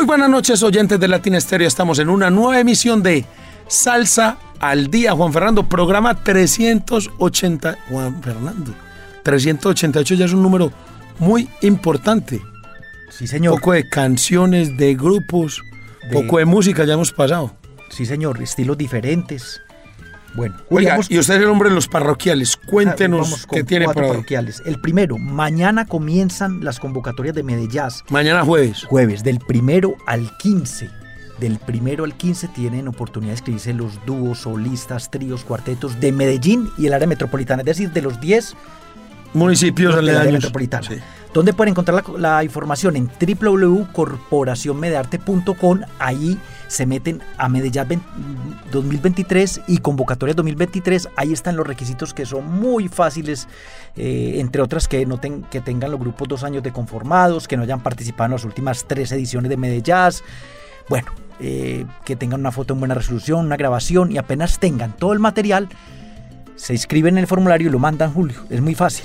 Muy buenas noches, oyentes de Latina Estéreo. Estamos en una nueva emisión de Salsa al Día. Juan Fernando, programa 380. Juan Fernando, 388 ya es un número muy importante. Sí, señor. Poco de canciones, de grupos, De- poco de música ya hemos pasado. Sí, señor. Estilos diferentes. Bueno, Oiga, y usted es el hombre de los parroquiales. Cuéntenos vamos con qué tiene para parroquiales. El primero, mañana comienzan las convocatorias de Medellín. Mañana jueves. Jueves, del primero al 15. Del primero al 15 tienen oportunidad de inscribirse los dúos, solistas, tríos, cuartetos de Medellín y el área metropolitana, es decir, de los 10 Municipios de la área metropolitana. Sí. ¿Dónde pueden encontrar la, la información? En www.corporacionmedearte.com. Ahí se meten a Medellín 20 2023 y convocatorias 2023. Ahí están los requisitos que son muy fáciles, eh, entre otras que, no ten- que tengan los grupos dos años de conformados, que no hayan participado en las últimas tres ediciones de Medellín. Bueno, eh, que tengan una foto en buena resolución, una grabación y apenas tengan todo el material, se inscriben en el formulario y lo mandan Julio. Es muy fácil.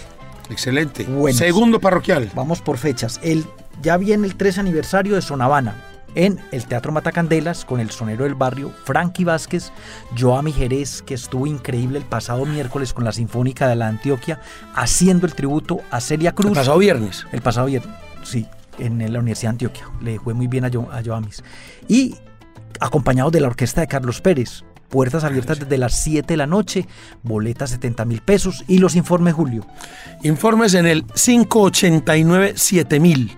Excelente. Segundo parroquial. Vamos por fechas. El, ya viene el 3 aniversario de Sonavana en el Teatro Matacandelas con el sonero del barrio Frankie Vázquez, Joami Jerez, que estuvo increíble el pasado miércoles con la Sinfónica de la Antioquia, haciendo el tributo a Celia Cruz. El pasado viernes. El pasado viernes, sí, en la Universidad de Antioquia. Le fue muy bien a, Jo- a Joamis. Y acompañados de la orquesta de Carlos Pérez. Puertas abiertas desde las 7 de la noche, boletas 70 mil pesos y los informes Julio. Informes en el 589-7000.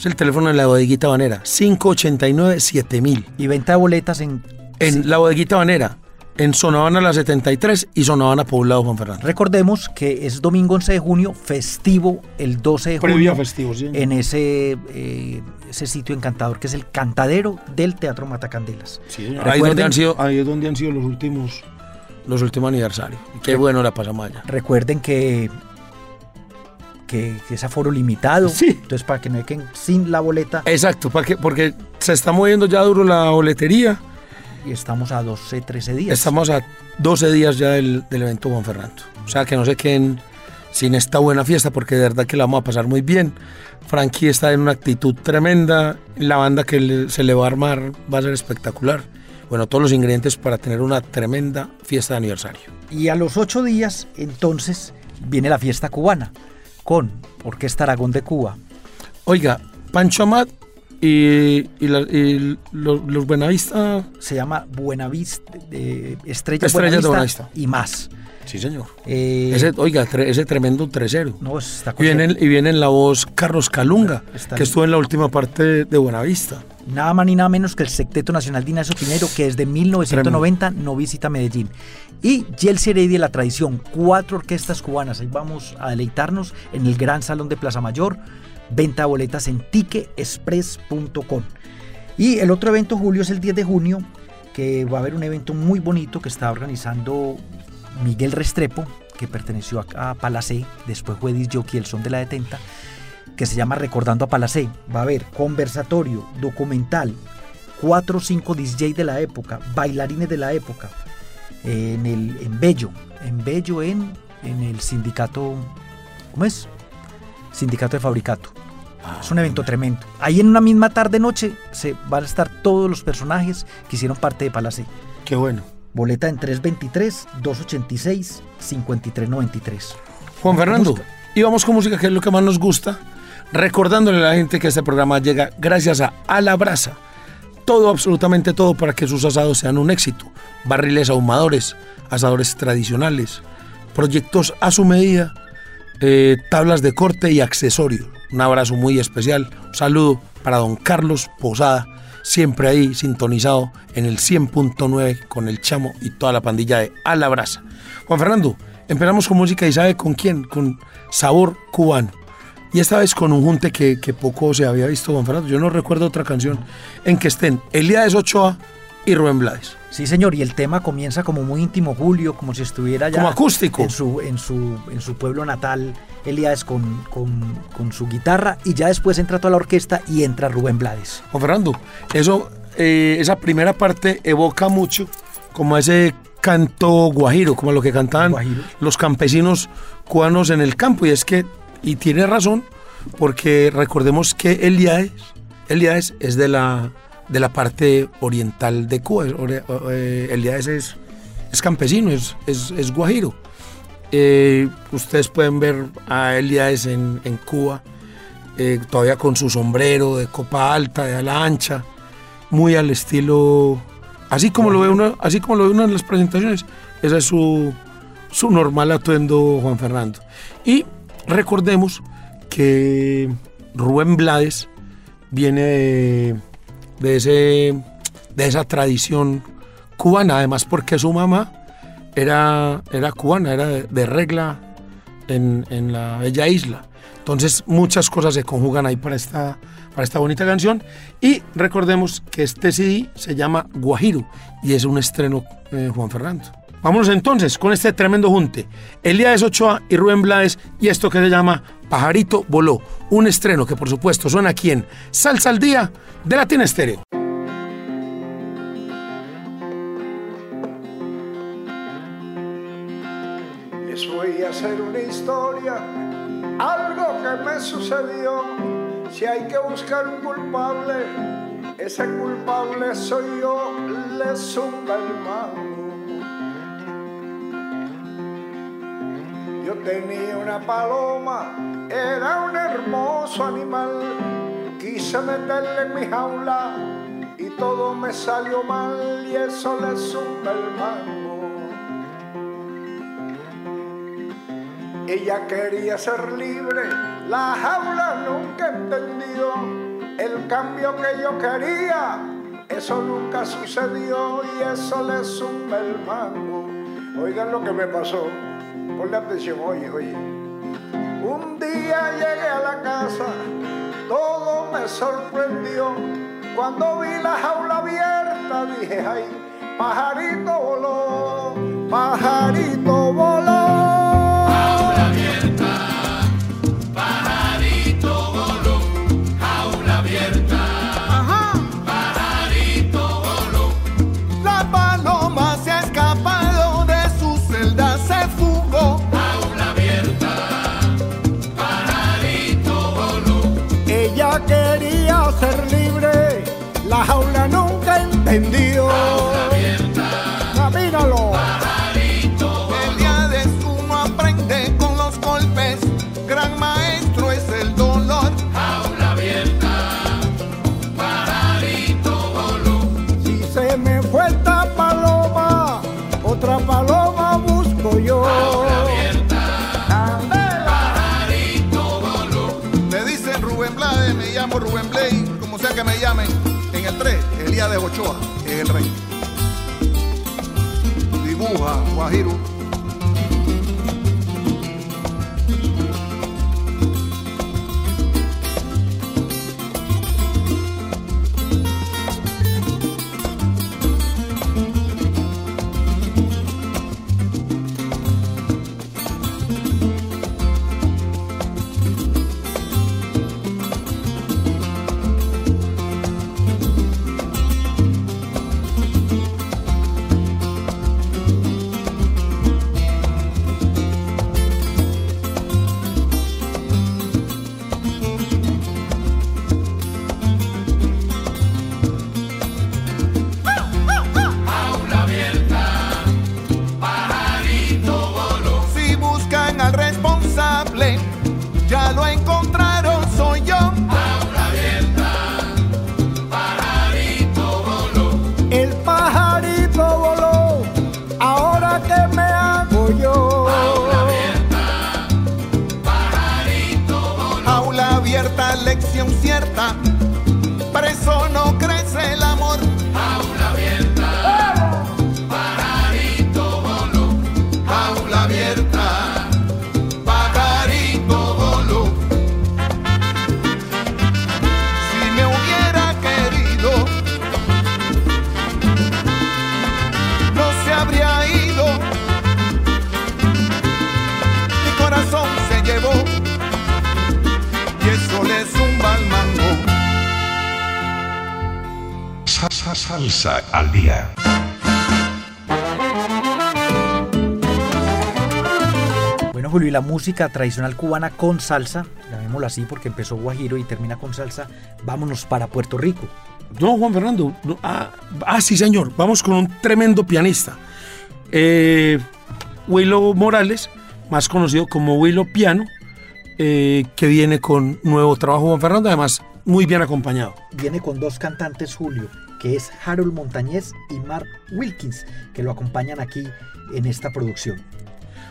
Es el teléfono de la bodeguita banera. 589-7000. Y venta de boletas en En la bodeguita banera. En Sonavana la 73 y Sonavana Poblado Juan Fernando. Recordemos que es domingo 11 de junio, festivo el 12 de junio. festivo, sí. En ese, eh, ese sitio encantador que es el cantadero del Teatro Matacandelas. Sí, ahí, donde han sido, ahí es donde han sido los últimos los últimos aniversarios. Qué bueno la pasamos allá. Recuerden que, que, que es aforo limitado. Sí. Entonces, para que no queden sin la boleta, Exacto, ¿para qué? porque se está moviendo ya duro la boletería. y estamos a 12, 13 días. Estamos a 12 días ya del, del evento Juan Fernando. O sea que no se queden sin esta buena fiesta porque de verdad que la vamos a pasar muy bien. Frankie está en una actitud tremenda. La banda que se le va a armar va a ser espectacular. Bueno, todos los ingredientes para tener una tremenda fiesta de aniversario. Y a los 8 días, entonces, viene la fiesta cubana con Orquesta Aragón de Cuba, Oiga, Pancho Amat y, y la- y los, los Buenavista. se llama Buenavista, eh, Estrellas de Buenavista, Buenavista. y más. Sí, señor. Eh, Ese, oiga, tre- ese tremendo 3-0. no, está Y viene, y viene en la voz Carlos Calunga, Está que bien. estuvo en la última parte de, de Buenavista. nada más ni nada menos que el Secteto Nacional de Ignacio Pinero, que desde 1990 no visita Medellín. Y Yelsi Heredia, la tradición, cuatro orquestas cubanas. Ahí vamos a deleitarnos en el Gran Salón de Plaza Mayor. Venta de boletas en ticketexpress.com. Y el otro evento, Julio, es el 10 de junio, que va a haber un evento muy bonito que está organizando Miguel Restrepo, que perteneció a, a Palacé, después fue disc jockey El Son de la Detenta, que se llama Recordando a Palacé. Va a haber conversatorio, documental, 4 o 5 DJ de la época, bailarines de la época, en, el, en Bello, en Bello, en, en el sindicato, ¿cómo es? Sindicato de Fabricato. Es un evento tremendo. Ahí en una misma tarde-noche se van a estar todos los personajes que hicieron parte de Palacé. Qué bueno. Boleta en 323-286-5393. Juan Fernando, y vamos con música, que es lo que más nos gusta. Recordándole a la gente que este programa llega gracias a A la Brasa. Todo, absolutamente todo, para que sus asados sean un éxito. Barriles ahumadores, asadores tradicionales, proyectos a su medida, eh, tablas de corte y accesorios. Un abrazo muy especial. Un saludo para don Carlos Posada, siempre ahí sintonizado en el 100.9 con el Chamo y toda la pandilla de A la Brasa. Juan Fernando, empezamos con música y sabe con quién, con sabor cubano. Y esta vez con un junte que, poco se había visto, Juan Fernando. Yo no recuerdo otra canción en que estén Elías Ochoa y Rubén Blades. Sí, señor, y el tema comienza como muy íntimo, Julio, como si estuviera ya Como acústico. en su, en su, en su pueblo natal, Elías con, con, con su guitarra, y ya después entra toda la orquesta y entra Rubén Blades. Juan Fernando, eso, eh, esa primera parte evoca mucho como ese canto guajiro, como lo que cantaban Guajiro. los campesinos cubanos en el campo. Y es que, y tiene razón, porque recordemos que Elías, Elías es de la, de la parte oriental de Cuba. Eh, Elías es, es campesino, es, es, es guajiro. Eh, ustedes pueden ver a Elías en, en Cuba, eh, todavía con su sombrero de copa alta, de ala ancha, muy al estilo, así como lo ve uno, así como lo ve uno en las presentaciones, ese es su, su normal atuendo Juan Fernando. Y recordemos que Rubén Blades viene de, de ese, de esa tradición cubana, además porque su mamá era, era cubana, era de, regla en, en la bella isla. Entonces muchas cosas se conjugan ahí para esta, para esta bonita canción. Y recordemos que este CD se llama Guajiro y es un estreno eh, Juan Fernando. Vámonos entonces con este tremendo junte. Elías Ochoa y Rubén Blades y esto que se llama Pajarito Voló. Un estreno que por supuesto suena aquí en Salsa al Día de Latina Estéreo. Les voy a hacer una historia, algo que me sucedió. Si hay que buscar un culpable, ese culpable soy yo, le zumba el. Yo tenía una paloma, era un hermoso animal. Quise meterle en mi jaula y todo me salió mal y eso le zumba el mango. Ella quería ser libre, la jaula nunca entendió. El cambio que yo quería, eso nunca sucedió y eso le zumba el mango. Oigan lo que me pasó, ponle atención, oye, oye. Un día llegué a la casa, todo me sorprendió. Cuando vi la jaula abierta, dije, ay, pajarito voló, pajarito voló. Guajiro. Y la música tradicional cubana con salsa, llamémoslo así porque empezó Guajiro y termina con salsa, vámonos para Puerto Rico. No, Juan Fernando. no, ah, ah, sí, señor. Vamos con un tremendo pianista. Eh, Willow Morales, más conocido como Willow Piano, eh, que viene con nuevo trabajo, Juan Fernando, además muy bien acompañado. Viene con dos cantantes, Julio, que es Harold Montañez y Mark Wilkins, que lo acompañan aquí en esta producción.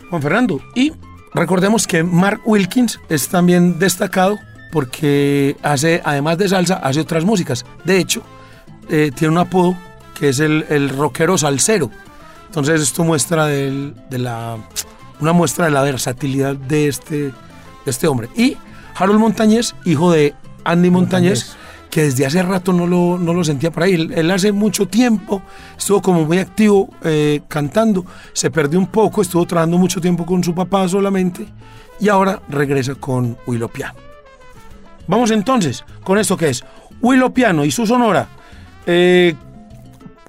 Juan Fernando. Y recordemos que Mark Wilkins es también destacado porque hace, además de salsa, hace otras músicas. De hecho, eh, tiene un apodo que es el, el rockero salsero. Entonces esto muestra de la, una muestra de la versatilidad de este, este hombre. Y Harold Montañez, hijo de Andy Montañez, Montañez. Que desde hace rato no lo, no lo sentía por ahí. Él, él hace mucho tiempo estuvo como muy activo eh, cantando, se perdió un poco, estuvo trabajando mucho tiempo con su papá solamente y ahora regresa con Willow Piano. Vamos entonces con esto que es Willow Piano y su sonora, eh,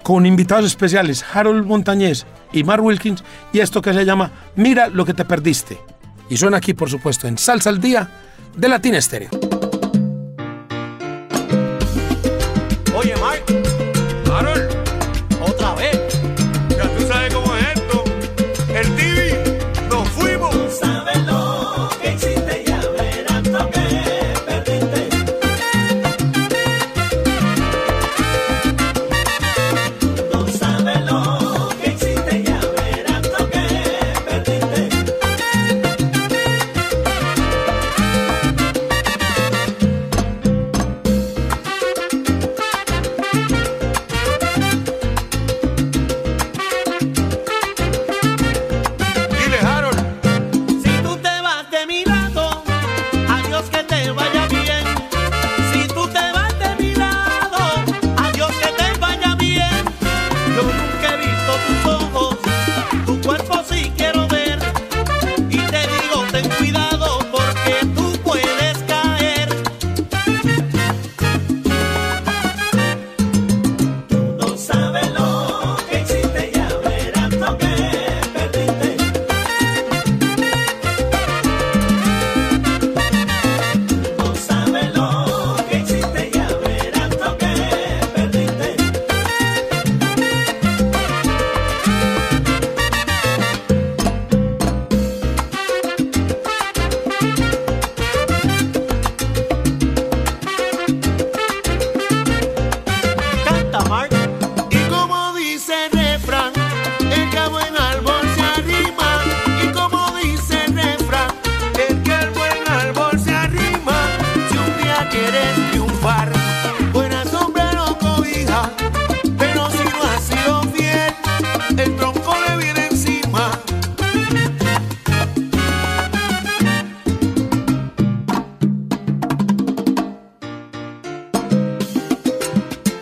con invitados especiales Harold Montañez y Mark Wilkins, y esto que se llama Mira lo que te perdiste. Y suena aquí, por supuesto, en Salsa al Día de Latina Estéreo.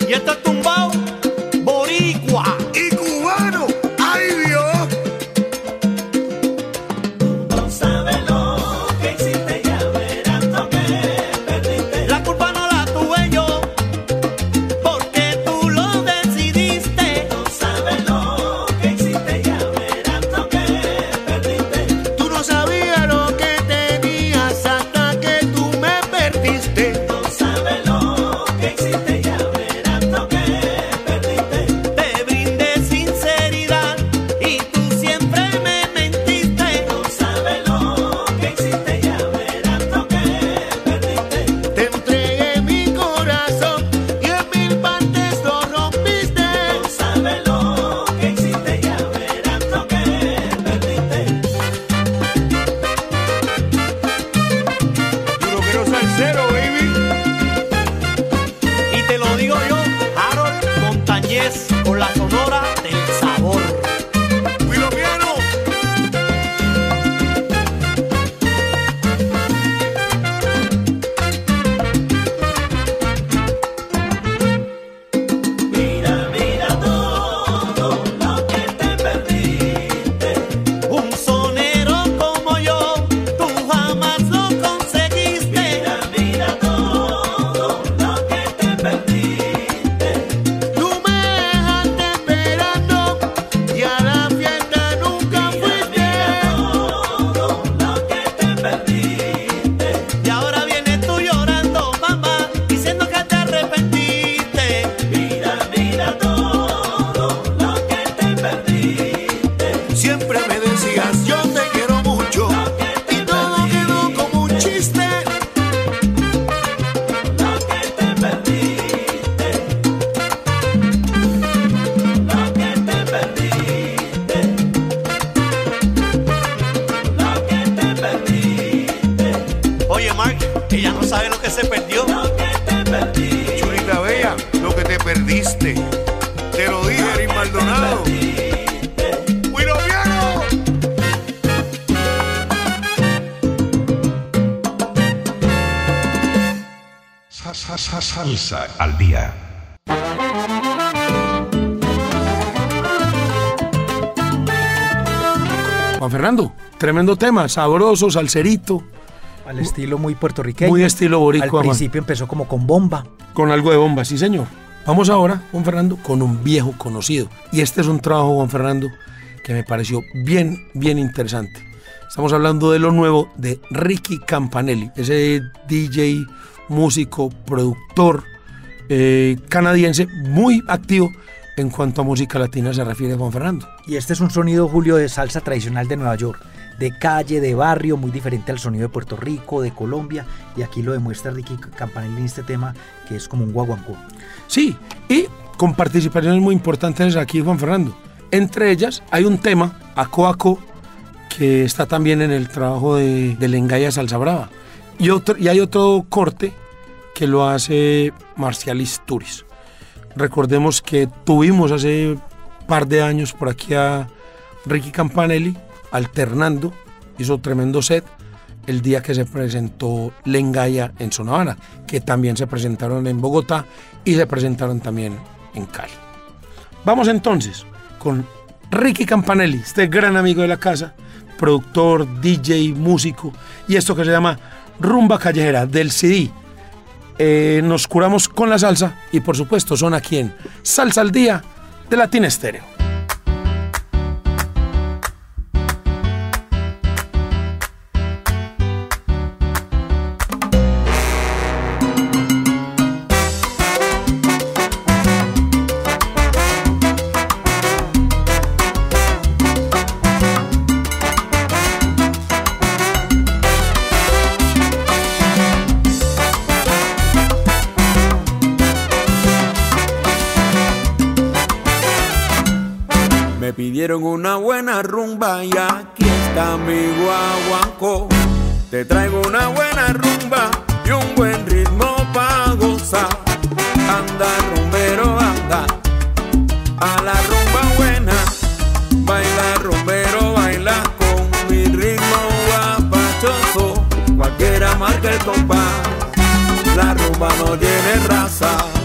Y esto es tremendo tema, sabroso, salserito, Al estilo muy puertorriqueño. muy estilo Al boricua, Juan. principio empezó como con bomba. con algo de bomba, sí señor. Vamos ahora, Juan Fernando, con un viejo conocido. Y este es un trabajo, Juan Fernando, que me pareció bien, bien interesante. Estamos hablando de lo nuevo de Ricky Campanelli, ese DJ, músico, productor eh, canadiense muy activo en cuanto a música latina se refiere, Juan Fernando. Y este es un sonido, Julio, de salsa tradicional de Nueva York. De calle, de barrio, muy diferente al sonido de Puerto Rico, de Colombia. Y aquí lo demuestra Ricky Campanelli en este tema, que es como un guaguancó. Sí, y con participaciones muy importantes aquí, Juan Fernando. Entre ellas hay un tema, Aco Aco, que está también en el trabajo de, de Lengaya Salsa Brava. Y, hay otro corte que lo hace Marcialis Turis. Recordemos que tuvimos hace par de años por aquí a Ricky Campanelli alternando, hizo tremendo set el día que se presentó Lengaya en Sonavana, que también se presentaron en Bogotá y se presentaron también en Cali. Vamos entonces con Ricky Campanelli, este gran amigo de la casa, productor, DJ, músico, y esto que se llama Rumba Callejera del CD. Eh, nos curamos con la salsa y por supuesto son aquí en Salsa al Día de Latin Estéreo. Buena rumba y aquí está mi guaguancó. Te traigo una buena rumba y un buen ritmo pa' gozar. Anda, rumbero, anda. A la rumba buena. Baila, rumbero, baila con mi ritmo guapachoso. Cualquiera marca el compás. La rumba no tiene raza.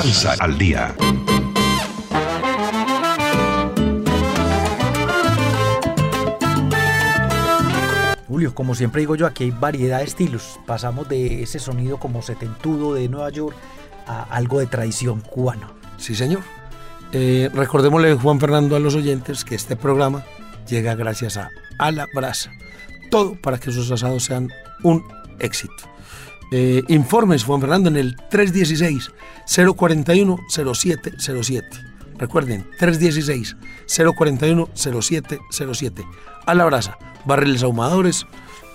Salsa, al día. Julio, como siempre digo yo, aquí hay variedad de estilos. Pasamos de ese sonido como setentudo de Nueva York a algo de tradición cubana. Sí, señor. Eh, recordémosle, Juan Fernando, a los oyentes que este programa llega gracias a A la Brasa. Todo para que sus asados sean un éxito. Eh, informes, Juan Fernando, en el 316-041-0707. Recuerden, 316-041-0707. A la brasa, barriles ahumadores,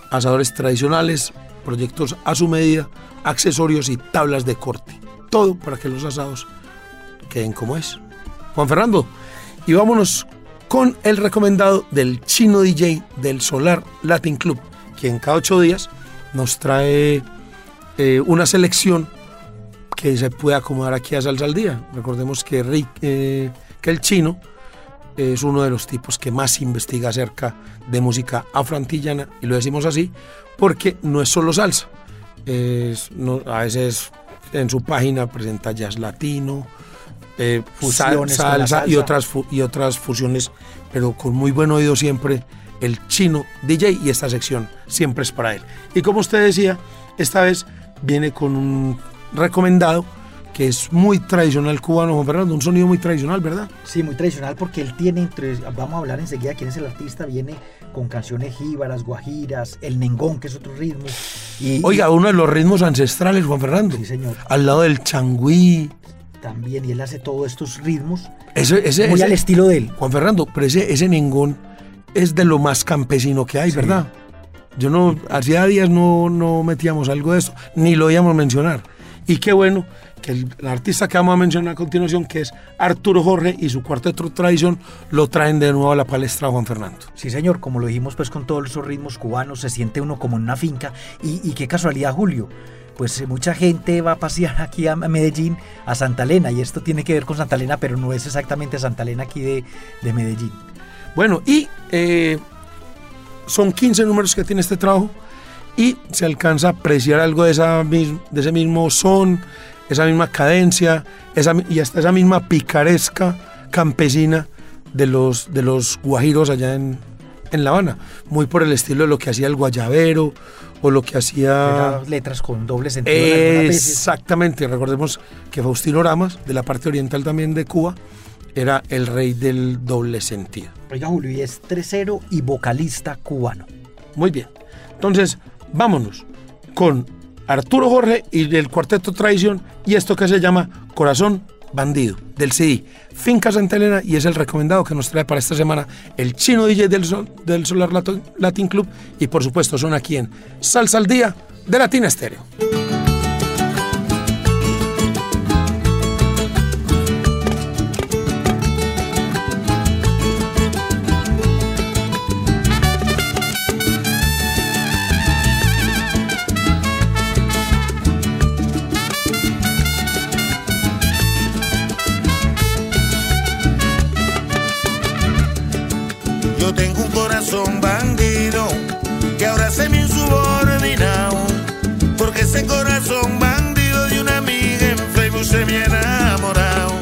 asadores tradicionales, proyectos a su medida, accesorios y tablas de corte. Todo para que los asados queden como es. Juan Fernando, y vámonos con el recomendado del chino DJ del Solar Latin Club, quien cada ocho días nos trae eh, una selección que se puede acomodar aquí a Salsa al Día. Recordemos que, Rick, eh, que el chino es uno de los tipos que más investiga acerca de música afroantillana, y lo decimos así porque no es solo salsa. Es- no- a veces en su página presenta jazz latino, eh, sal- Fusiones con la salsa, y salsa. otras, y otras fusiones, pero con muy buen oído siempre el chino DJ y esta sección siempre es para él. Y como usted decía, esta vez viene con un recomendado que es muy tradicional cubano, Juan Fernando, un sonido muy tradicional, ¿verdad? Sí, muy tradicional porque él tiene, entre, vamos a hablar enseguida quién es el artista, viene con canciones jíbaras, guajiras, el nengón, que es otro ritmo. Y, Oiga, uno de los ritmos ancestrales, Juan Fernando. Sí, señor. Al lado del changüí. también, y él hace todos estos ritmos Ese, ese, muy ese- al estilo de él. Juan Fernando, pero ese, ese ningún es de lo más campesino que hay, Sí. ¿verdad? Yo no, hacía días no, no metíamos algo de esto, ni lo íbamos a mencionar. Y qué bueno que el, el artista que vamos a mencionar a continuación, que es Arturo Jorge y su cuarteto Tradición, lo traen de nuevo a la palestra Juan Fernando. Sí, señor, como lo dijimos, pues con todos esos ritmos cubanos se siente uno como en una finca. Y, y qué casualidad, Julio. Pues eh, mucha gente va a pasear aquí a Medellín, a Santa Elena, y esto tiene que ver con Santa Elena, pero no es exactamente Santa Elena aquí de, de Medellín. Bueno, y eh, son 15 números que tiene este trabajo y se alcanza a apreciar algo de, esa, de ese mismo son, esa misma cadencia esa, y hasta esa misma picaresca campesina de los, de los guajiros allá en, en La Habana. Muy por el estilo de lo que hacía el guayabero o lo que hacía... Eran letras con doble sentido. Exactamente, recordemos que Faustino Ramas, de la parte oriental también de Cuba, era el rey del doble sentido. Oiga, Julio, y es tresero y vocalista cubano. Muy bien. Entonces, vámonos con Arturo Jorge y del Cuarteto Tradición y esto que se llama Corazón Bandido del CD Finca Santa Elena y es el recomendado que nos trae para esta semana el chino DJ del, Sol- del Solar Latin Club y por supuesto son aquí en Salsa al Día de Latina Estéreo. Yo tengo un corazón bandido que ahora se me insubordinado. Porque ese corazón bandido de una amiga en Facebook se me ha enamorado.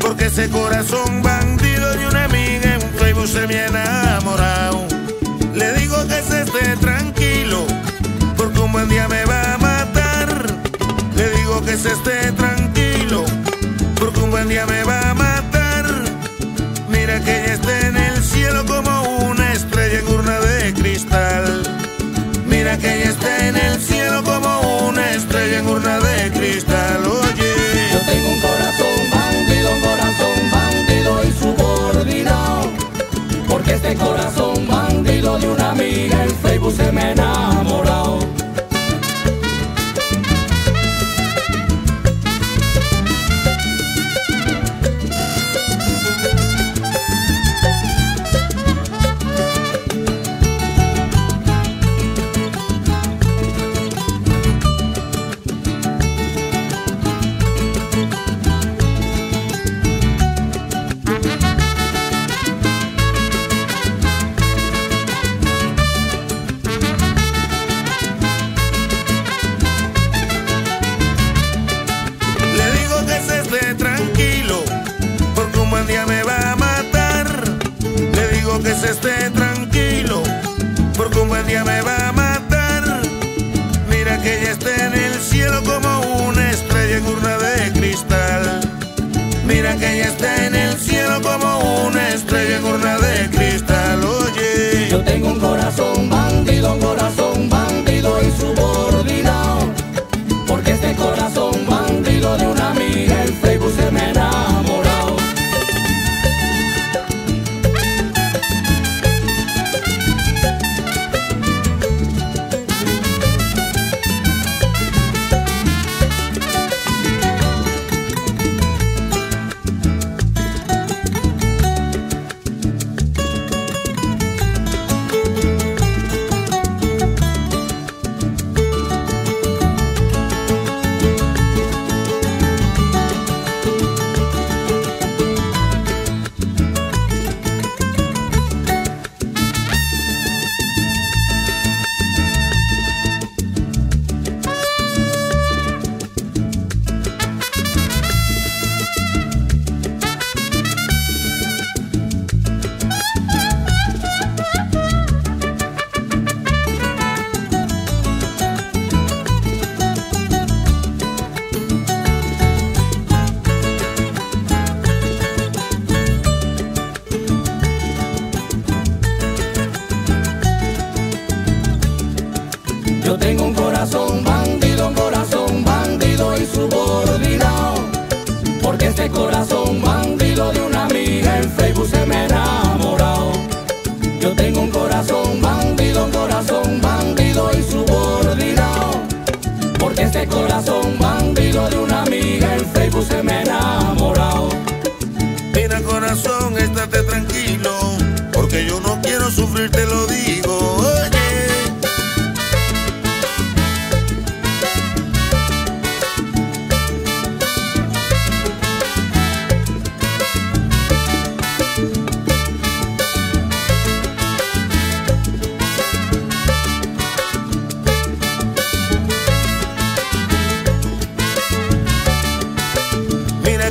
Porque ese corazón bandido de una amiga en Facebook se me ha enamorado. Le digo que se esté tranquilo, porque un buen día me va a matar. Le digo que se esté tranquilo, porque un buen día me va a que ella está en el cielo como una estrella en urna de cristal. Oye, Yo tengo un corazón bandido, un corazón bandido y subordinado. Porque este corazón bandido de una amiga en Facebook se me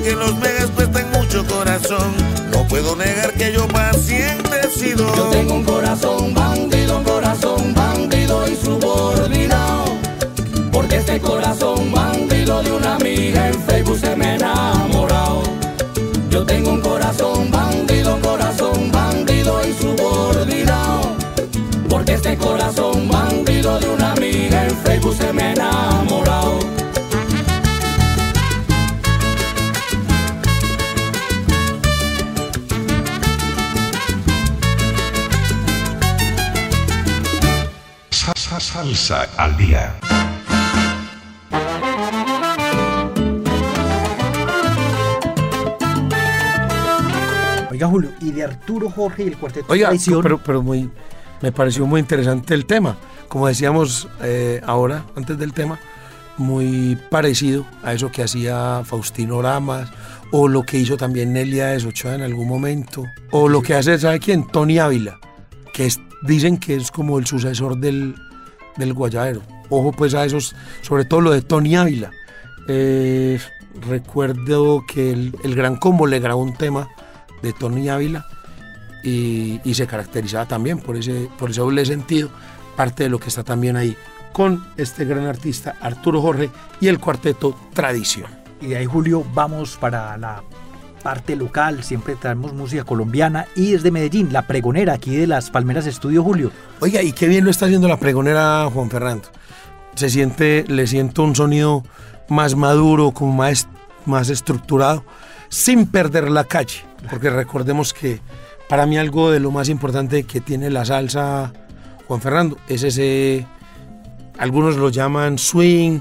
que los megas cuestan mucho corazón. No puedo negar que yo paciente he sido. Yo tengo un corazón bandido, un corazón bandido insubordinado. Porque este corazón bandido de una amiga en Facebook se me ha enamorado. Yo tengo un corazón bandido, un corazón bandido insubordinado. Porque este corazón bandido de una amiga en Facebook se me ha enamorado. Salsa al día. Oiga, Julio, y de Arturo Jorge y el cuarteto Oiga, Traición, pero, pero muy, me pareció muy interesante el tema. Como decíamos eh, ahora, antes del tema, muy parecido a eso que hacía Faustino Ramas, o lo que hizo también Nelia de Sochoa en algún momento, o lo que hace, ¿sabe quién? Tony Ávila, que es- dicen que es como el sucesor del, del guayabero. Ojo pues a esos, sobre todo lo de Tony Ávila. Eh, recuerdo que el, Gran Combo le grabó un tema de Tony Ávila y, y se caracterizaba también por ese, por ese doble sentido, parte de lo que está también ahí con este gran artista Arturo Jorge y el cuarteto Tradición. y de ahí, Julio, vamos para la parte local. Siempre traemos música colombiana. Y desde Medellín, la pregonera aquí de las Palmeras Estudio, Julio. Oiga, y qué bien lo está haciendo la pregonera Juan Fernando. Se siente, le siento un sonido más maduro, como más, más estructurado, sin perder la calle. Porque recordemos que para mí algo de lo más importante que tiene la salsa Juan Fernando es ese, algunos lo llaman swing,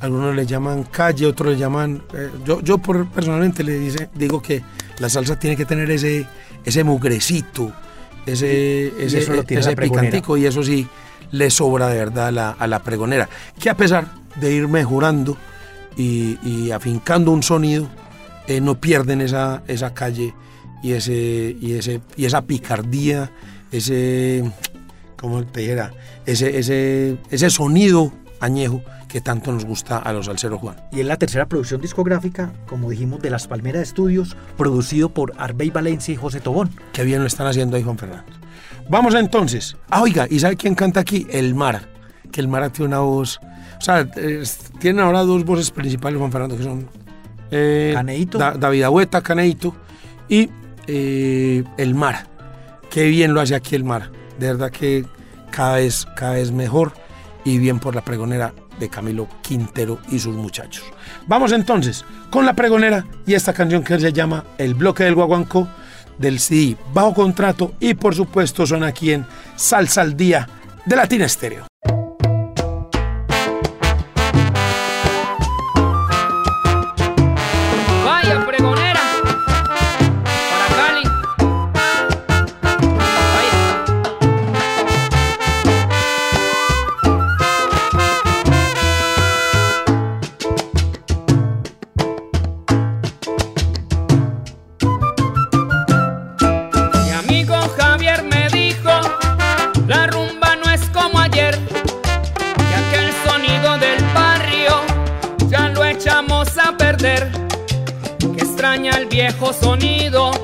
algunos le llaman calle, otros le llaman... eh, yo yo por, personalmente le dice, digo que la salsa tiene que tener ese, ese mugrecito, ese, Y ese, pregonera. picantico y eso sí le sobra de verdad a la, a la pregonera. Que a pesar de ir mejorando y, y afincando un sonido, eh, no pierden esa, esa calle y, ese, y, ese, y esa picardía, ese, como te dijera, ese, ese, ese sonido añejo que tanto nos gusta a los salseros Juan. Y es la tercera producción discográfica, como dijimos, de Las Palmeras Estudios, producido por Arbey Valencia y José Tobón. Qué bien lo están haciendo ahí Juan Fernando. Vamos entonces. Ah, oiga, ¿y sabe quién canta aquí? El Mara. Que el Mara tiene una voz... O sea, es- tienen ahora dos voces principales, Juan Fernando, que son... eh, Caneíto. Da- David Agüeta, Caneito, y eh, el Mara. Qué bien lo hace aquí el Mara. De verdad que cada vez, cada vez mejor y bien por la pregonera de Camilo Quintero y sus muchachos. Vamos entonces con la pregonera y esta canción que se llama El bloque del guaguancó del CD bajo contrato y por supuesto son aquí en Salsa al Día de Latina Estéreo. Viejo sonido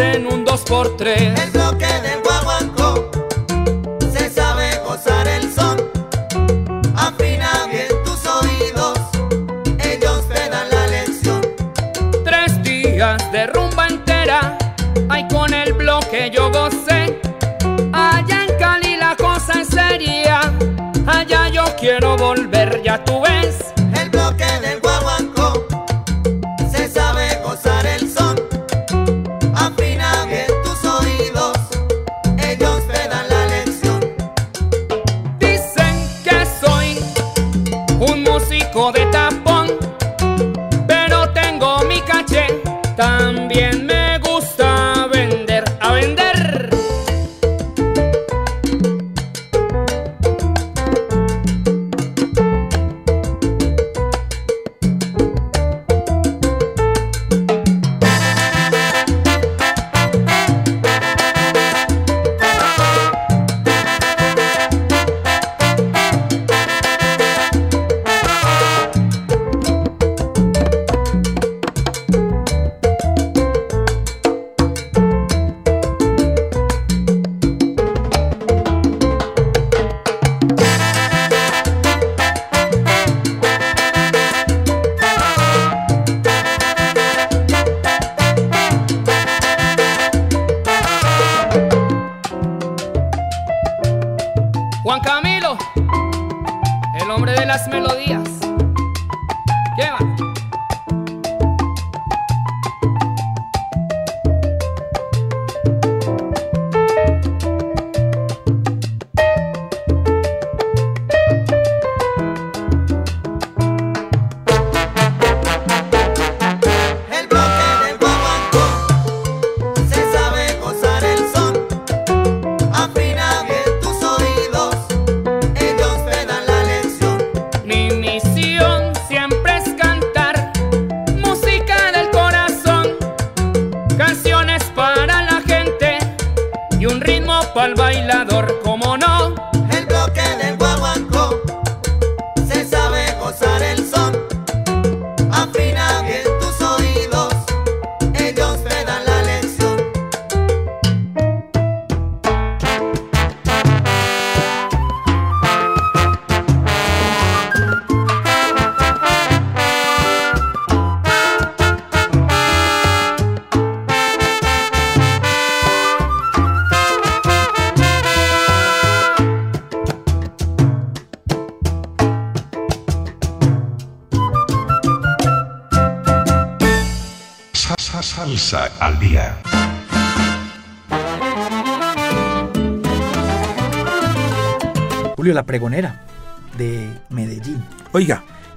en un 2x3. El bloque del guaguancó se sabe gozar el son. Afina bien tus oídos, ellos te dan la lección. Tres días de rumba entera, ay con el bloque yo gocé. Allá en Cali la cosa es seria, allá yo quiero volver, ya tú ves.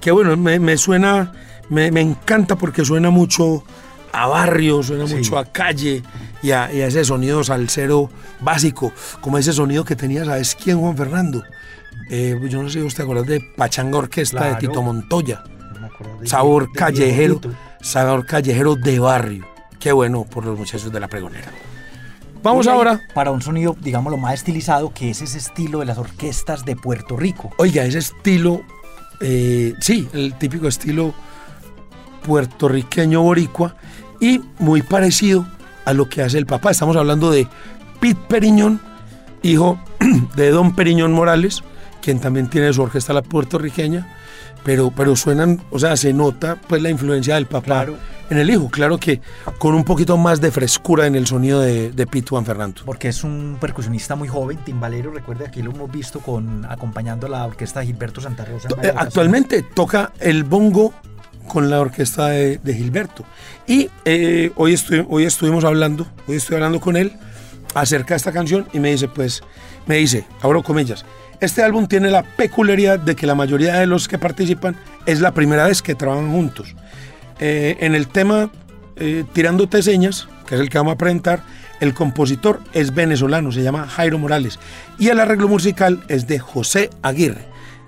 Qué bueno, me, me suena, me, me encanta porque suena mucho a barrio, suena Sí. mucho a calle y a, y a ese sonido salsero básico, como ese sonido que tenía, ¿sabes quién, Juan Fernando? Eh, yo no sé si usted acuerda de Pachanga Orquesta Claro. de Tito Montoya. No me Sabor de- de callejero, sabor callejero de barrio. Qué bueno por los muchachos de la pregonera. Vamos ahora. Para un sonido, digámoslo, más estilizado, que es ese estilo de las orquestas de Puerto Rico. Oiga, ese estilo, eh, sí, el típico estilo puertorriqueño boricua y muy parecido a lo que hace el papá. Estamos hablando de Pete Periñón, hijo de Don Periñón Morales, quien también tiene su orquesta la puertorriqueña, pero, pero suenan, o sea, se nota pues la influencia del papá Claro. En el hijo. Claro que con un poquito más de frescura en el sonido de, de Pete Juan Fernando. Porque es un percusionista muy joven, timbalero. Recuerde, aquí lo hemos visto con acompañando a la orquesta de Gilberto Santa Rosa. Eh. Actualmente toca el bongo con la orquesta de, de Gilberto. Y eh, hoy, estoy, hoy estuvimos hablando, hoy estoy hablando con él acerca de esta canción y me dice, pues, me dice, abro comillas, este álbum tiene la peculiaridad de que la mayoría de los que participan es la primera vez que trabajan juntos. Eh, en el tema eh, Tirándote Señas, que es el que vamos a presentar, el compositor es venezolano, se llama Jairo Morales, y el arreglo musical es de José Aguirre.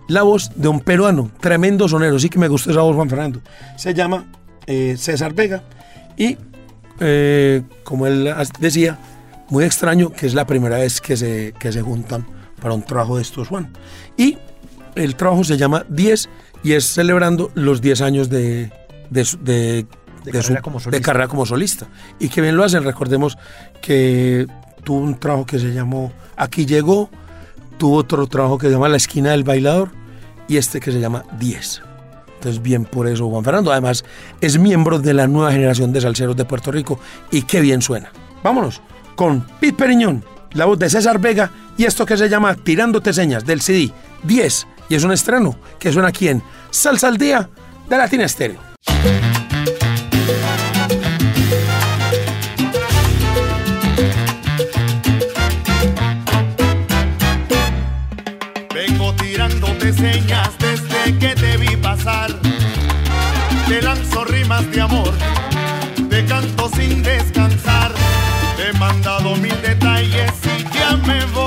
La voz de un peruano, tremendo sonero, sí que me gustó esa voz, Juan Fernando. Se llama eh, César Vega y, eh, como él decía, muy extraño que es la primera vez que se, que se juntan para un trabajo de estos, Juan. Y el trabajo se llama 10 y es celebrando los 10 años de, de, de- De de carrera como solista. de carrera como solista. Y que bien lo hacen. Recordemos que tuvo un trabajo que se llamó Aquí llegó, tuvo otro trabajo que se llama La esquina del bailador y este que se llama 10. Entonces, bien por eso, Juan Fernando. Además, es miembro de la nueva generación de salseros de Puerto Rico y qué bien suena. Vámonos con Pete Periñón, la voz de César Vega y esto que se llama Tirándote Señas del CD 10. Y es un estreno que suena aquí en Salsa al Día de Latina Estéreo. Vengo tirándote señas desde que te vi pasar. Te lanzo rimas de amor, te canto sin descansar. Te he mandado mil detalles y ya me voy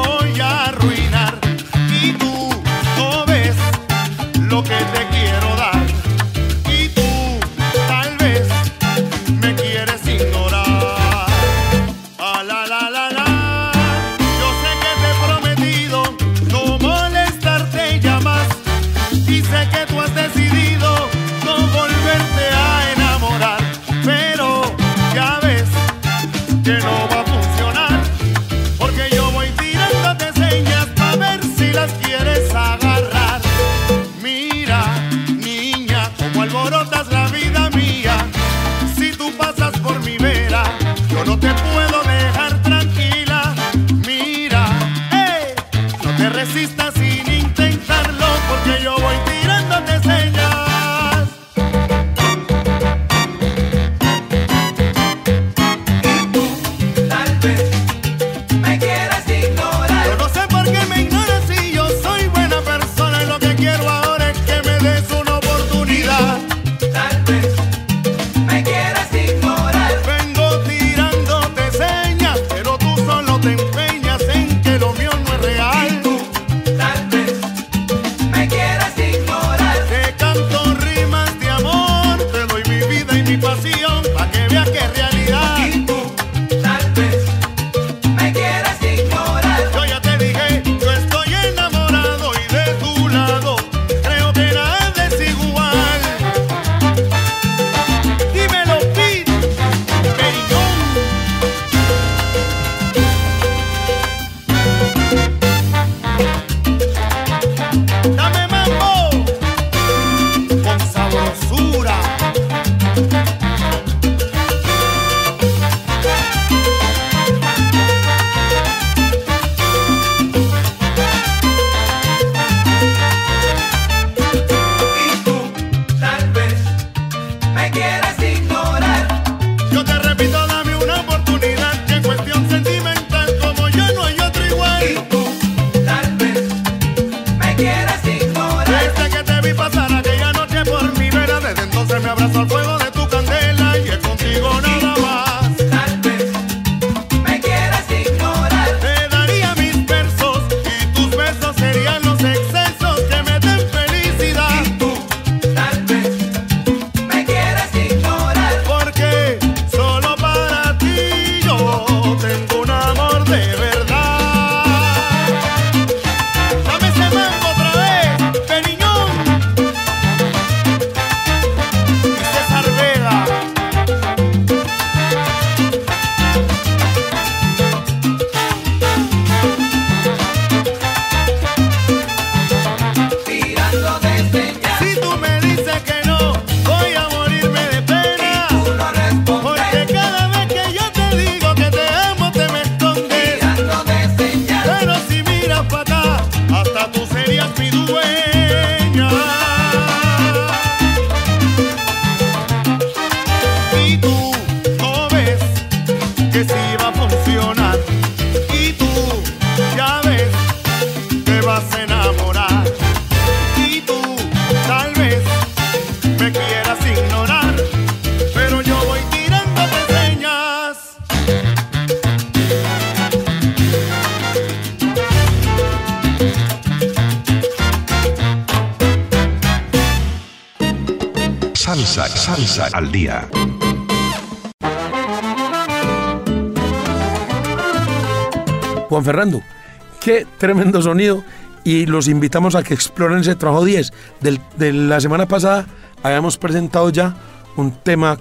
tremendo sonido y los invitamos a que exploren ese trabajo 10. Del- de la semana pasada habíamos presentado ya un tema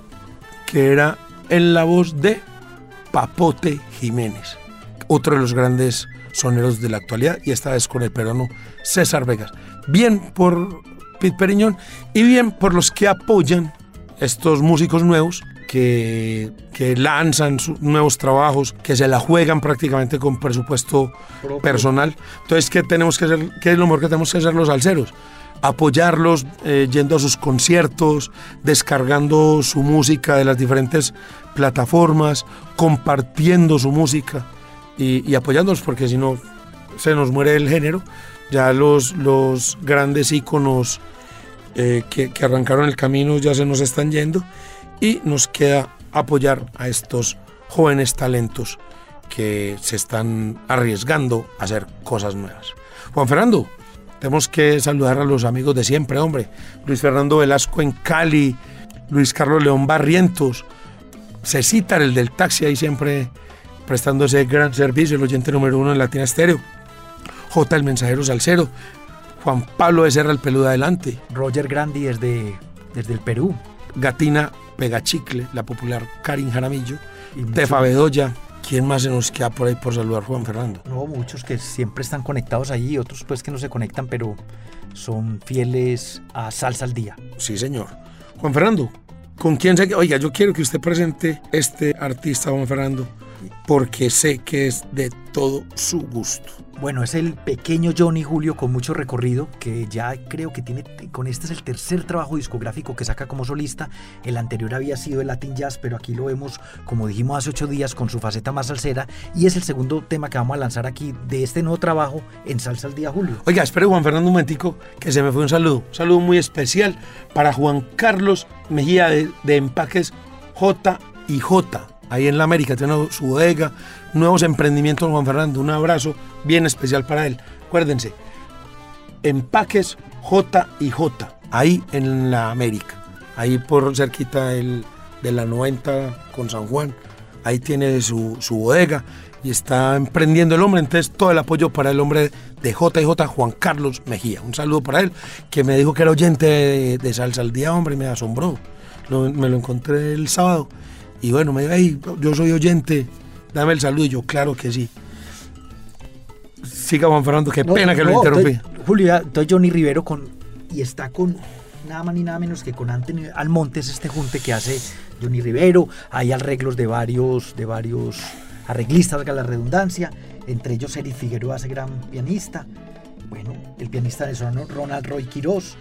que era en la voz de Papote Jiménez, otro de los grandes soneros de la actualidad y esta vez con el peruano César Vegas. Bien por Pete Periñón y bien por los que apoyan estos músicos nuevos que, que lanzan sus nuevos trabajos, que se la juegan prácticamente con presupuesto personal. Entonces, ¿qué tenemos que hacer? ¿Qué es lo mejor que tenemos que hacer los alceros? Apoyarlos eh, yendo a sus conciertos, descargando su música de las diferentes plataformas, compartiendo su música y, y apoyándolos, porque si no se nos muere el género. Ya los, los grandes íconos eh, que, que arrancaron el camino ya se nos están yendo y nos queda apoyar a estos jóvenes talentos que se están arriesgando a hacer cosas nuevas. Juan Fernando, tenemos que saludar a los amigos de siempre, hombre. Luis Fernando Velasco en Cali, Luis Carlos León Barrientos, Cecitar, el del taxi, ahí siempre prestando ese gran servicio, el oyente número uno en Latina Estéreo. J, el mensajero Salcero, Juan Pablo de Serra, el peludo adelante, Roger Grandi desde, desde el Perú. Gatina Pegachicle, la popular Karin Jaramillo, Y Tefa Bedoya, ¿quién más se nos queda por ahí por saludar, Juan Fernando? No, muchos que siempre están conectados allí, otros pues que no se conectan, pero son fieles a Salsa al Día. Sí, señor. Juan Fernando, ¿con quién se Oiga, yo quiero que usted presente este artista, Juan Fernando, porque sé que es de todo su gusto. Bueno, es el pequeño Johnny Julio con mucho recorrido, que ya creo que tiene, con este es el tercer trabajo discográfico que saca como solista. El anterior había sido el Latin Jazz, pero aquí lo vemos, como dijimos hace ocho días, con su faceta más salsera. Y es el segundo tema que vamos a lanzar aquí de este nuevo trabajo en Salsa al Día Julio. Oiga, espere Juan Fernando un momentico, que se me fue un saludo. Un saludo muy especial para Juan Carlos Mejía de, de Empaques J y J, ahí en la América. Tiene su bodega, nuevos emprendimientos, Juan Fernando. Un abrazo bien especial para él. Acuérdense, Empaques J y J, ahí en la América. Ahí por cerquita del- de la 90 con San Juan. Ahí tiene su, su bodega y está emprendiendo el hombre. Entonces, todo el apoyo para el hombre de JJ, Juan Carlos Mejía. Un saludo para él, que me dijo que era oyente de, de Salsa al Día, hombre, me asombró. Me lo encontré el sábado. Y bueno, me dijo, "Ey, yo soy oyente, dame el saludo. Y yo, claro que sí. Siga Juan Fernando, qué No, pena que lo interrumpí. entonces, Julio, entonces Johnny Rivero con y está con nada más ni nada menos que con Anthony Almontes, este junte que hace Johnny Rivero. Hay arreglos de varios, de varios arreglistas, valga la redundancia. Entre ellos Eric Figueroa, ese gran pianista. Bueno, el pianista venezolano Ronald Roy Quirós.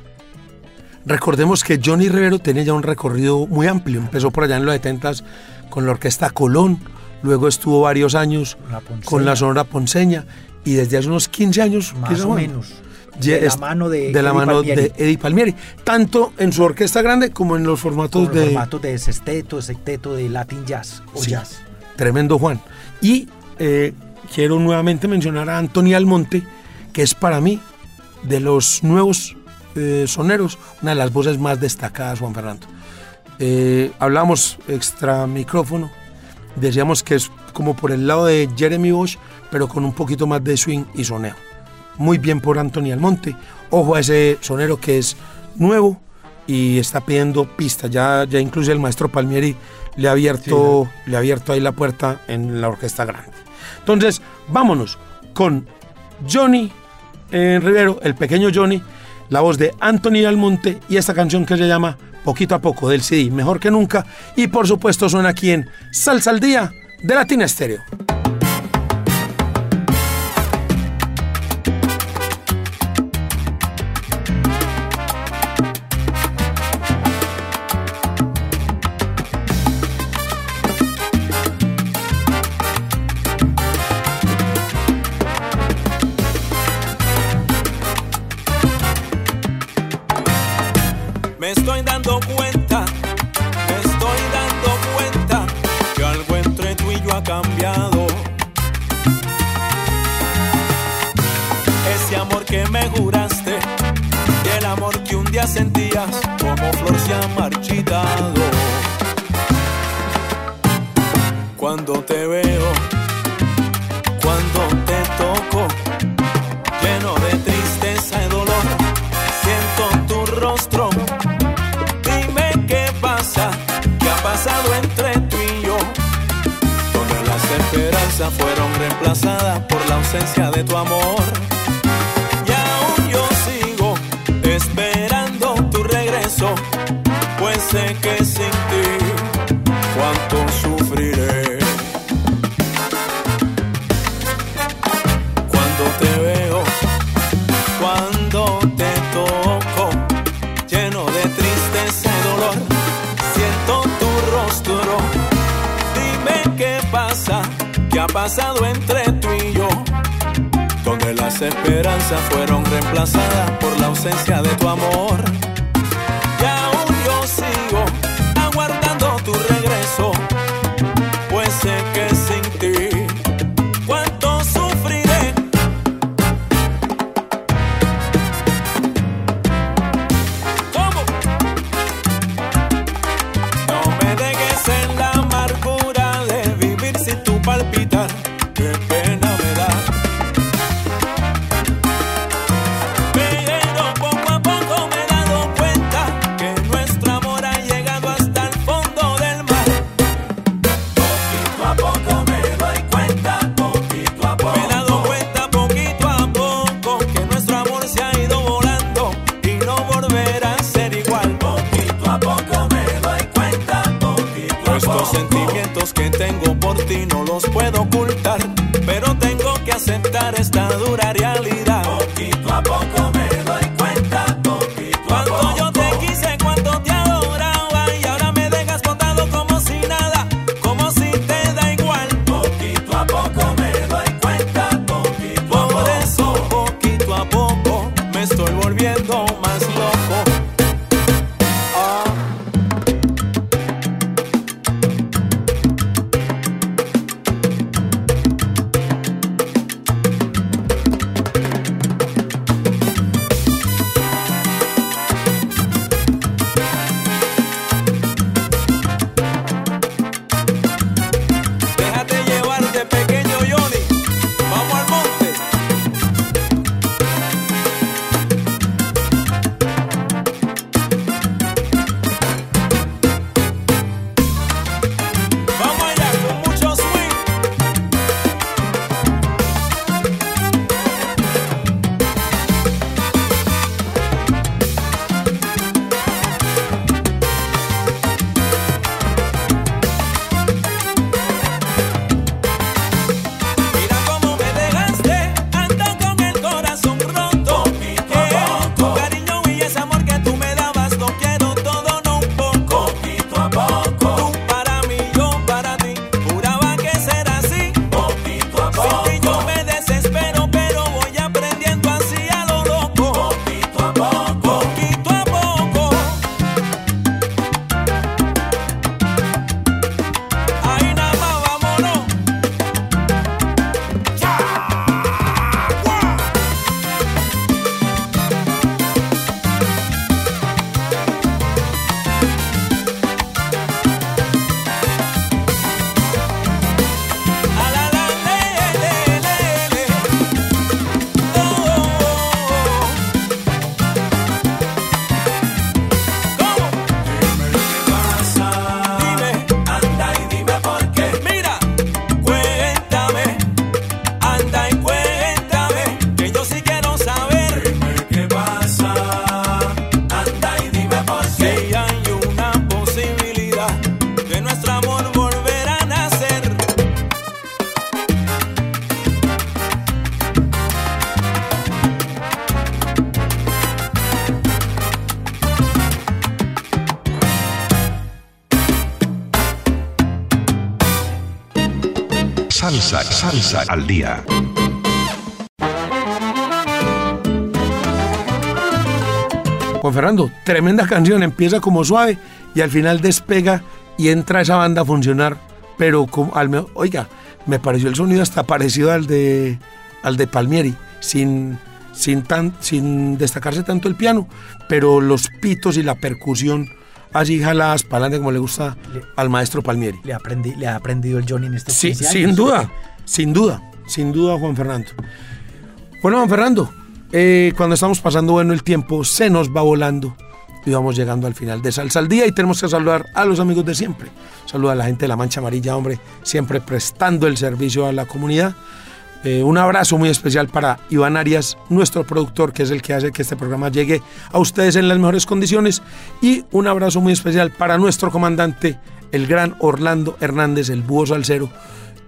Recordemos que Johnny Rivero tenía ya un recorrido muy amplio. Empezó por allá en los 70 con la orquesta Colón, luego estuvo varios años La con la Sonora Ponceña y desde hace unos 15 años, Más o menos. de la mano de, de la Eddie mano Palmieri. de Eddie Palmieri, tanto en su orquesta grande como en los formatos Con de formatos de sexteto, sexteto, de Latin Jazz o Sí, jazz. Tremendo Juan. Y eh, quiero nuevamente mencionar a Anthony Almonte, que es para mí de los nuevos eh, soneros, una de las voces más destacadas, Juan Fernando. Eh, hablamos extra micrófono, decíamos que es como por el lado de Jeremy Bosch, pero con un poquito más de swing y soneo. Muy bien por Anthony Almonte. Ojo a ese sonero que es nuevo y está pidiendo pistas. Ya, ya incluso el maestro Palmieri le ha abierto, le ha abierto ahí la puerta en la orquesta grande. Entonces, vámonos con Johnny eh, Rivero, el pequeño Johnny, la voz de Anthony Almonte y esta canción que se llama Poquito a Poco del CD, mejor que nunca. Y por supuesto suena aquí en Salsa al Día de Latina Estéreo. Salsa, al día. Juan Fernando, tremenda canción, empieza como suave y al final despega y entra esa banda a funcionar, pero como, al me- oiga, me pareció el sonido hasta parecido al de al de Palmieri, sin sin tan sin destacarse tanto el piano, pero los pitos y la percusión así jaladas para adelante como le gusta al maestro Palmieri. Le, aprendí, le ha aprendido el Johnny en estos Sí, 15 sin duda, sin duda, sin duda, Juan Fernando. Bueno, Juan Fernando, eh, cuando estamos pasando bueno el tiempo, se nos va volando y vamos llegando al final de Salsa al Día y tenemos que saludar a los amigos de siempre. Saluda a la gente de la Mancha Amarilla, hombre, siempre prestando el servicio a la comunidad. Eh, un abrazo muy especial para Iván Arias, nuestro productor, que es el que hace que este programa llegue a ustedes en las mejores condiciones. Y un abrazo muy especial para nuestro comandante, el gran Orlando Hernández, el búho salsero.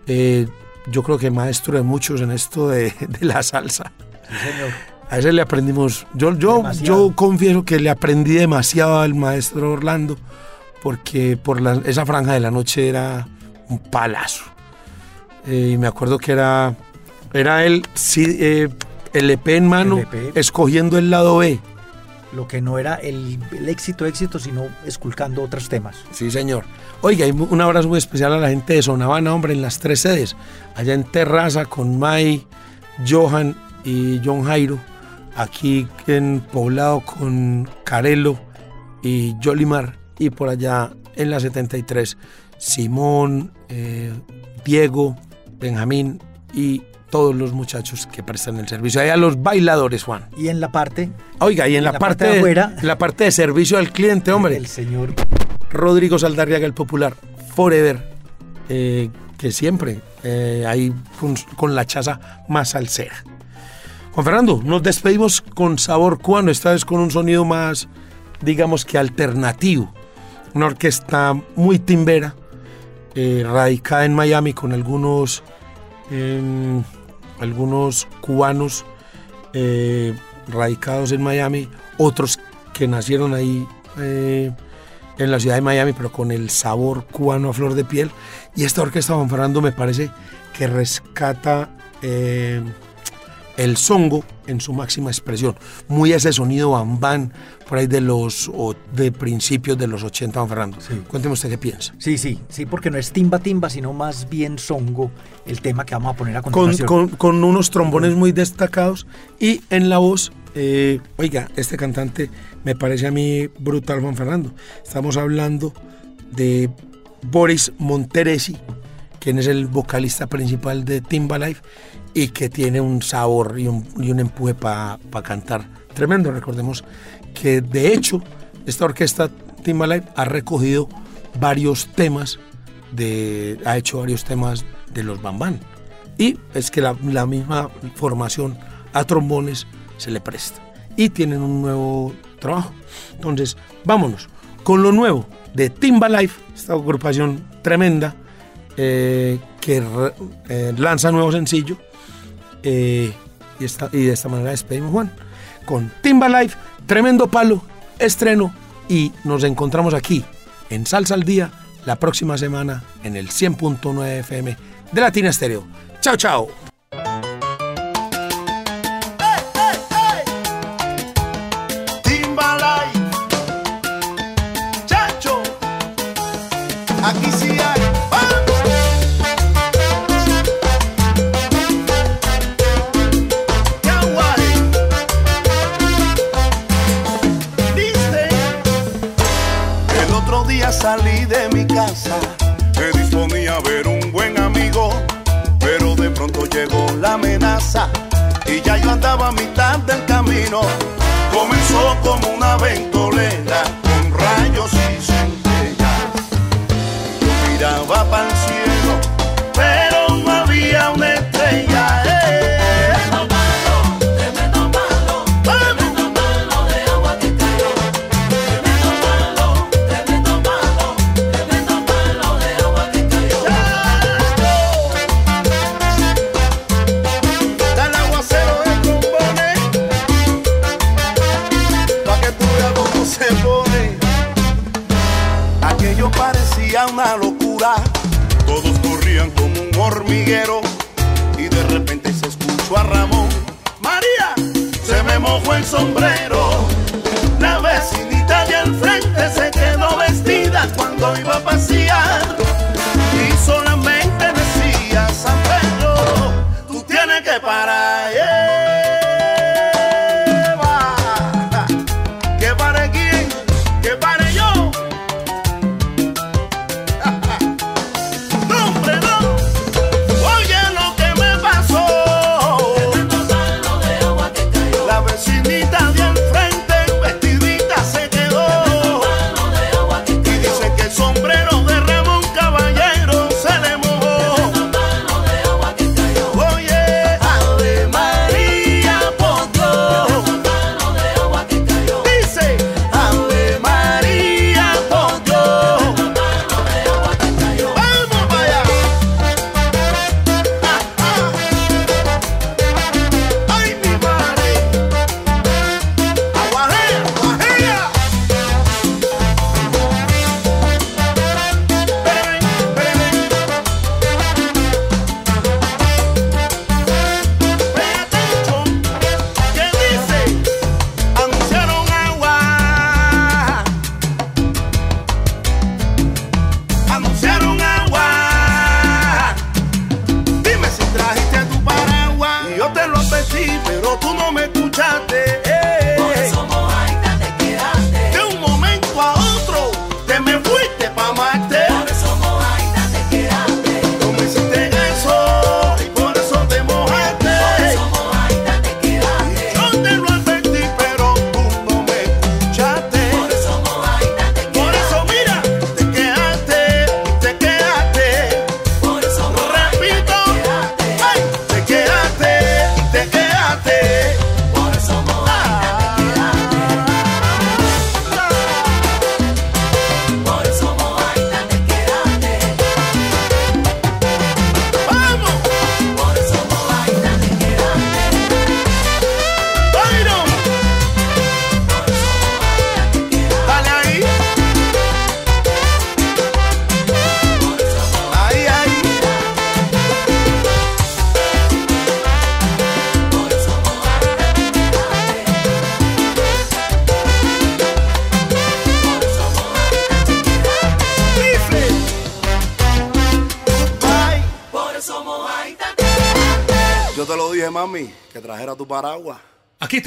Eh, yo creo que maestro de muchos en esto de, de la salsa. A ese le aprendimos. Yo, yo, Demasiado. yo confieso que le aprendí demasiado al maestro Orlando, porque por la- esa franja de la noche era un palazo. Eh, y me acuerdo que era, era él, sí, eh, el EP en mano, LP. escogiendo el lado B. Lo que no era el, éxito, éxito, sino esculcando otros temas. Sí, señor. Oiga, y un abrazo muy especial a la gente de Sonavana, hombre, en las tres sedes. Allá en Terraza con Mai, Johan y John Jairo. Aquí en Poblado con Carelo y Jolimar. Y por allá en la 73, Simón, eh, Diego, Benjamín y todos los muchachos que prestan el servicio. Allá los bailadores, Juan. Y en la parte, Oiga, y en, la, parte, de de, afuera, la parte de servicio al cliente, hombre. el señor Rodrigo Saldarriaga, el popular, Forever, eh, que siempre eh, ahí con, con la chaza más salsera. Juan Fernando, nos despedimos con sabor cubano, esta vez con un sonido más, digamos que alternativo. Una orquesta muy timbera, eh, radicada en Miami con algunos, em, algunos cubanos eh, radicados en Miami, otros que nacieron ahí eh, en la ciudad de Miami, pero con el sabor cubano a flor de piel. Y esta orquesta, Juan Fernando, me parece que rescata eh, el songo en su máxima expresión. Muy ese sonido bambán por ahí de los o de principios de los 80, Juan Fernando. Cuénteme usted qué piensa. Sí, sí, sí, porque no es timba timba, sino más bien songo el tema que vamos a poner a Con, continuación. con- con unos trombones muy destacados y en la voz, eh, oiga, este cantante me parece a mí brutal, Juan Fernando. Estamos hablando de Boris Monteresi, quien es el vocalista principal de Timbalife y que tiene un sabor y un, y un empuje para cantar tremendo. Recordemos que de hecho esta orquesta Timbalife ha recogido varios temas, de, ha hecho varios temas de los Bambán. Y es que la, la misma formación a trombones se le presta. Y tienen un nuevo trabajo. Entonces, vámonos con lo nuevo de Timbalife, esta agrupación tremenda eh, que re- eh, lanza nuevo sencillo. eh, y, esta- y de esta manera despedimos, Juan, con Timbalife, tremendo palo, estreno. Y nos encontramos aquí en Salsa al Día la próxima semana en el 100.9 FM de Latina Estéreo. Chao, chao. A mitad del camino. Comenzó como una ventolera